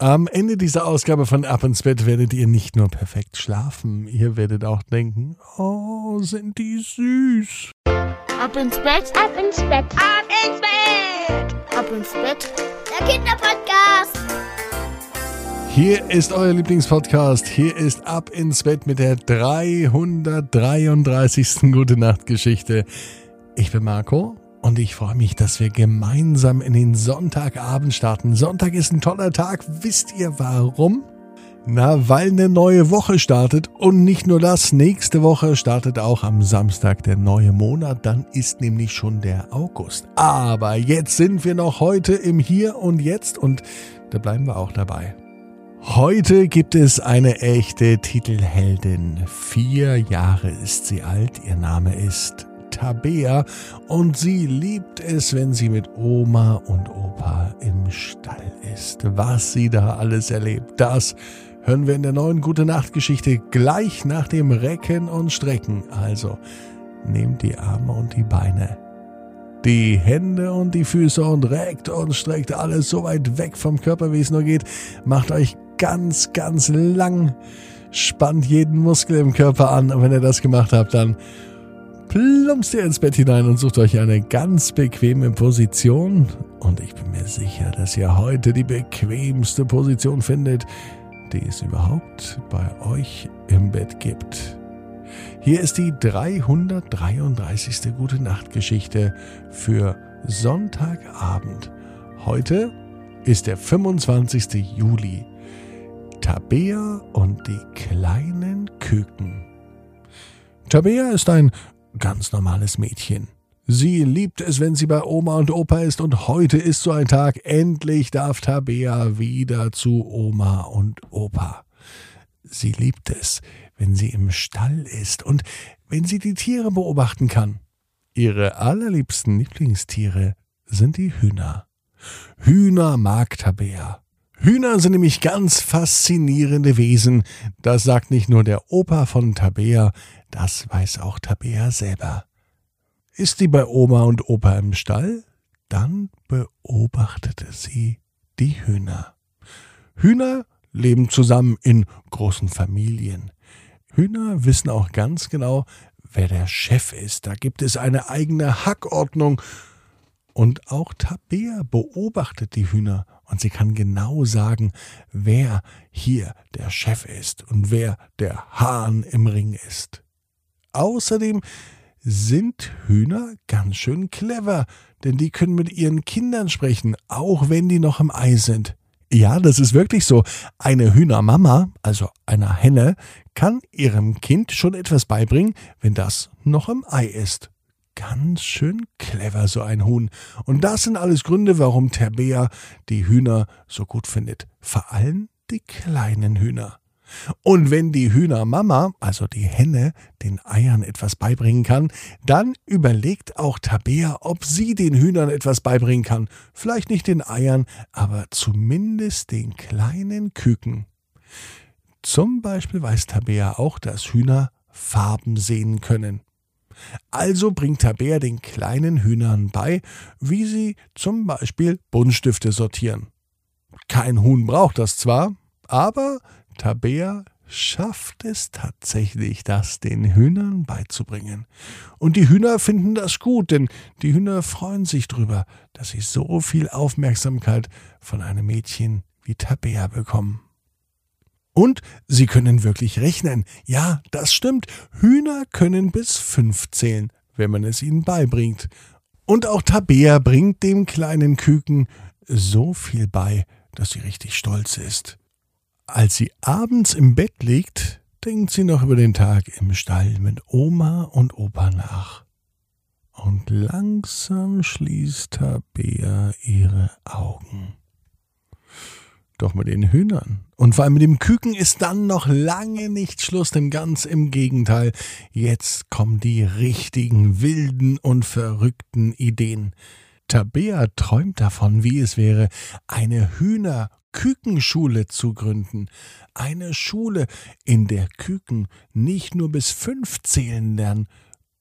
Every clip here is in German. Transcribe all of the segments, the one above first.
Am Ende dieser Ausgabe von Ab ins Bett werdet ihr nicht nur perfekt schlafen, ihr werdet auch denken, oh, sind die süß. Ab ins Bett, ab ins Bett, ab ins Bett, ab ins Bett, der Kinderpodcast. Hier ist euer Lieblingspodcast. Hier ist Ab ins Bett mit der 333. Gute Nacht Geschichte. Ich bin Marco und ich freue mich, dass wir gemeinsam in den Sonntagabend starten. Sonntag ist ein toller Tag. Wisst ihr warum? Na, weil eine neue Woche startet. Und nicht nur das, nächste Woche startet auch am Samstag der neue Monat. Dann ist nämlich schon der August. Aber jetzt sind wir noch heute im Hier und Jetzt und da bleiben wir auch dabei. Heute gibt es eine echte Titelheldin. Vier Jahre ist sie alt. Ihr Name ist Tabea und sie liebt es, wenn sie mit Oma und Opa im Stall ist. Was sie da alles erlebt, das hören wir in der neuen Gute Nacht Geschichte gleich nach dem Recken und Strecken. Also nehmt die Arme und die Beine, die Hände und die Füße und reckt und streckt alles so weit weg vom Körper, wie es nur geht. Macht euch ganz, ganz lang. Spannt jeden Muskel im Körper an. Und wenn ihr das gemacht habt, dann plumpst ihr ins Bett hinein und sucht euch eine ganz bequeme Position. Und ich bin mir sicher, dass ihr heute die bequemste Position findet, die es überhaupt bei euch im Bett gibt. Hier ist die 333. Gute Nacht Geschichte für Sonntagabend. Heute ist der 25. Juli. Tabea und die kleinen Küken. Tabea ist ein ganz normales Mädchen. Sie liebt es, wenn sie bei Oma und Opa ist, und heute ist so ein Tag. Endlich darf Tabea wieder zu Oma und Opa. Sie liebt es, wenn sie im Stall ist und wenn sie die Tiere beobachten kann. Ihre allerliebsten Lieblingstiere sind die Hühner. Hühner mag Tabea. Hühner sind nämlich ganz faszinierende Wesen. Das sagt nicht nur der Opa von Tabea, das weiß auch Tabea selber. Ist sie bei Oma und Opa im Stall? Dann beobachtete sie die Hühner. Hühner leben zusammen in großen Familien. Hühner wissen auch ganz genau, wer der Chef ist. Da gibt es eine eigene Hackordnung. Und auch Tabea beobachtet die Hühner und sie kann genau sagen, wer hier der Chef ist und wer der Hahn im Ring ist. Außerdem sind Hühner ganz schön clever, denn die können mit ihren Kindern sprechen, auch wenn die noch im Ei sind. Ja, das ist wirklich so. Eine Hühnermama, also einer Henne, kann ihrem Kind schon etwas beibringen, wenn das noch im Ei ist. Ganz schön clever, so ein Huhn. Und das sind alles Gründe, warum Terbea die Hühner so gut findet. Vor allem die kleinen Hühner. Und wenn die Hühnermama, also die Henne, den Eiern etwas beibringen kann, dann überlegt auch Tabea, ob sie den Hühnern etwas beibringen kann. Vielleicht nicht den Eiern, aber zumindest den kleinen Küken. Zum Beispiel weiß Tabea auch, dass Hühner Farben sehen können. Also bringt Tabea den kleinen Hühnern bei, wie sie zum Beispiel Buntstifte sortieren. Kein Huhn braucht das zwar, aber Tabea schafft es tatsächlich, das den Hühnern beizubringen. Und die Hühner finden das gut, denn die Hühner freuen sich drüber, dass sie so viel Aufmerksamkeit von einem Mädchen wie Tabea bekommen. Und sie können wirklich rechnen. Ja, das stimmt. Hühner können bis fünf zählen, wenn man es ihnen beibringt. Und auch Tabea bringt dem kleinen Küken so viel bei, dass sie richtig stolz ist. Als sie abends im Bett liegt, denkt sie noch über den Tag im Stall mit Oma und Opa nach. Und langsam schließt Tabea ihre Augen. Doch mit den Hühnern und vor allem mit dem Küken ist dann noch lange nicht Schluss, denn ganz im Gegenteil. Jetzt kommen die richtigen, wilden und verrückten Ideen. Tabea träumt davon, wie es wäre, eine Hühner Kükenschule zu gründen. Eine Schule, in der Küken nicht nur bis fünf zählen lernen,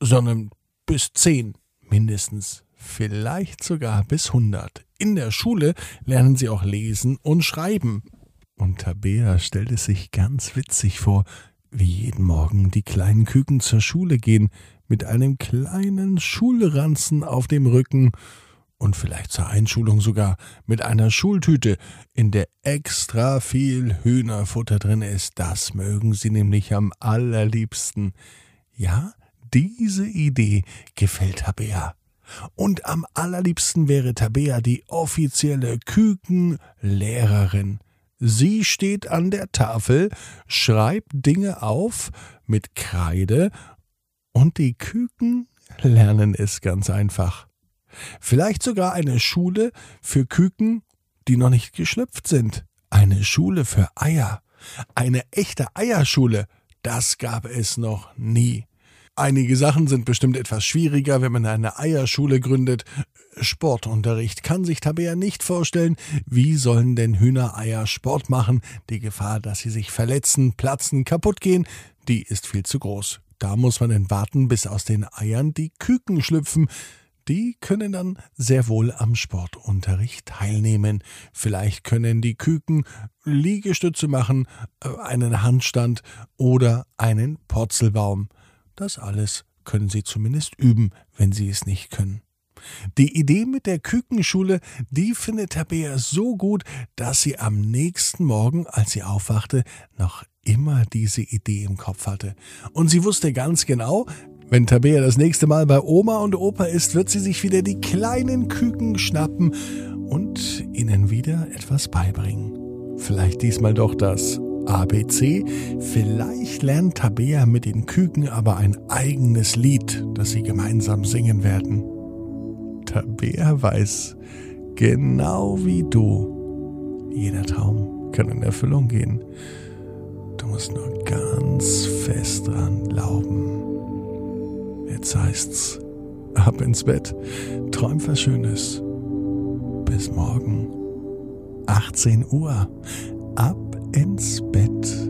sondern bis zehn mindestens, vielleicht sogar bis hundert. In der Schule lernen sie auch lesen und schreiben. Und Tabea stellt es sich ganz witzig vor, wie jeden Morgen die kleinen Küken zur Schule gehen, mit einem kleinen Schulranzen auf dem Rücken und vielleicht zur Einschulung sogar mit einer Schultüte, in der extra viel Hühnerfutter drin ist. Das mögen sie nämlich am allerliebsten. Ja, diese Idee gefällt Tabea. Und am allerliebsten wäre Tabea die offizielle Kükenlehrerin. Sie steht an der Tafel, schreibt Dinge auf mit Kreide und die Küken lernen es ganz einfach. Vielleicht sogar eine Schule für Küken, die noch nicht geschlüpft sind. Eine Schule für Eier. Eine echte Eierschule. Das gab es noch nie. Einige Sachen sind bestimmt etwas schwieriger, wenn man eine Eierschule gründet. Sportunterricht kann sich Tabea nicht vorstellen. Wie sollen denn Hühnereier Sport machen? Die Gefahr, dass sie sich verletzen, platzen, kaputt gehen, die ist viel zu groß. Da muss man denn warten, bis aus den Eiern die Küken schlüpfen. Die können dann sehr wohl am Sportunterricht teilnehmen. Vielleicht können die Küken Liegestütze machen, äh, einen Handstand oder einen Purzelbaum. Das alles können Sie zumindest üben, wenn Sie es nicht können. Die Idee mit der Kükenschule, die findet Tabea so gut, dass sie am nächsten Morgen, als sie aufwachte, noch immer diese Idee im Kopf hatte. Und sie wusste ganz genau, wenn Tabea das nächste Mal bei Oma und Opa ist, wird sie sich wieder die kleinen Küken schnappen und ihnen wieder etwas beibringen. Vielleicht diesmal doch das ABC. Vielleicht lernt Tabea mit den Küken aber ein eigenes Lied, das sie gemeinsam singen werden. Tabea weiß, genau wie du, jeder Traum kann in Erfüllung gehen. Du musst nur ganz fest dran glauben. Jetzt heißt's, ab ins Bett, träum was Schönes. Bis morgen, 18 Uhr, ab ins Bett.net.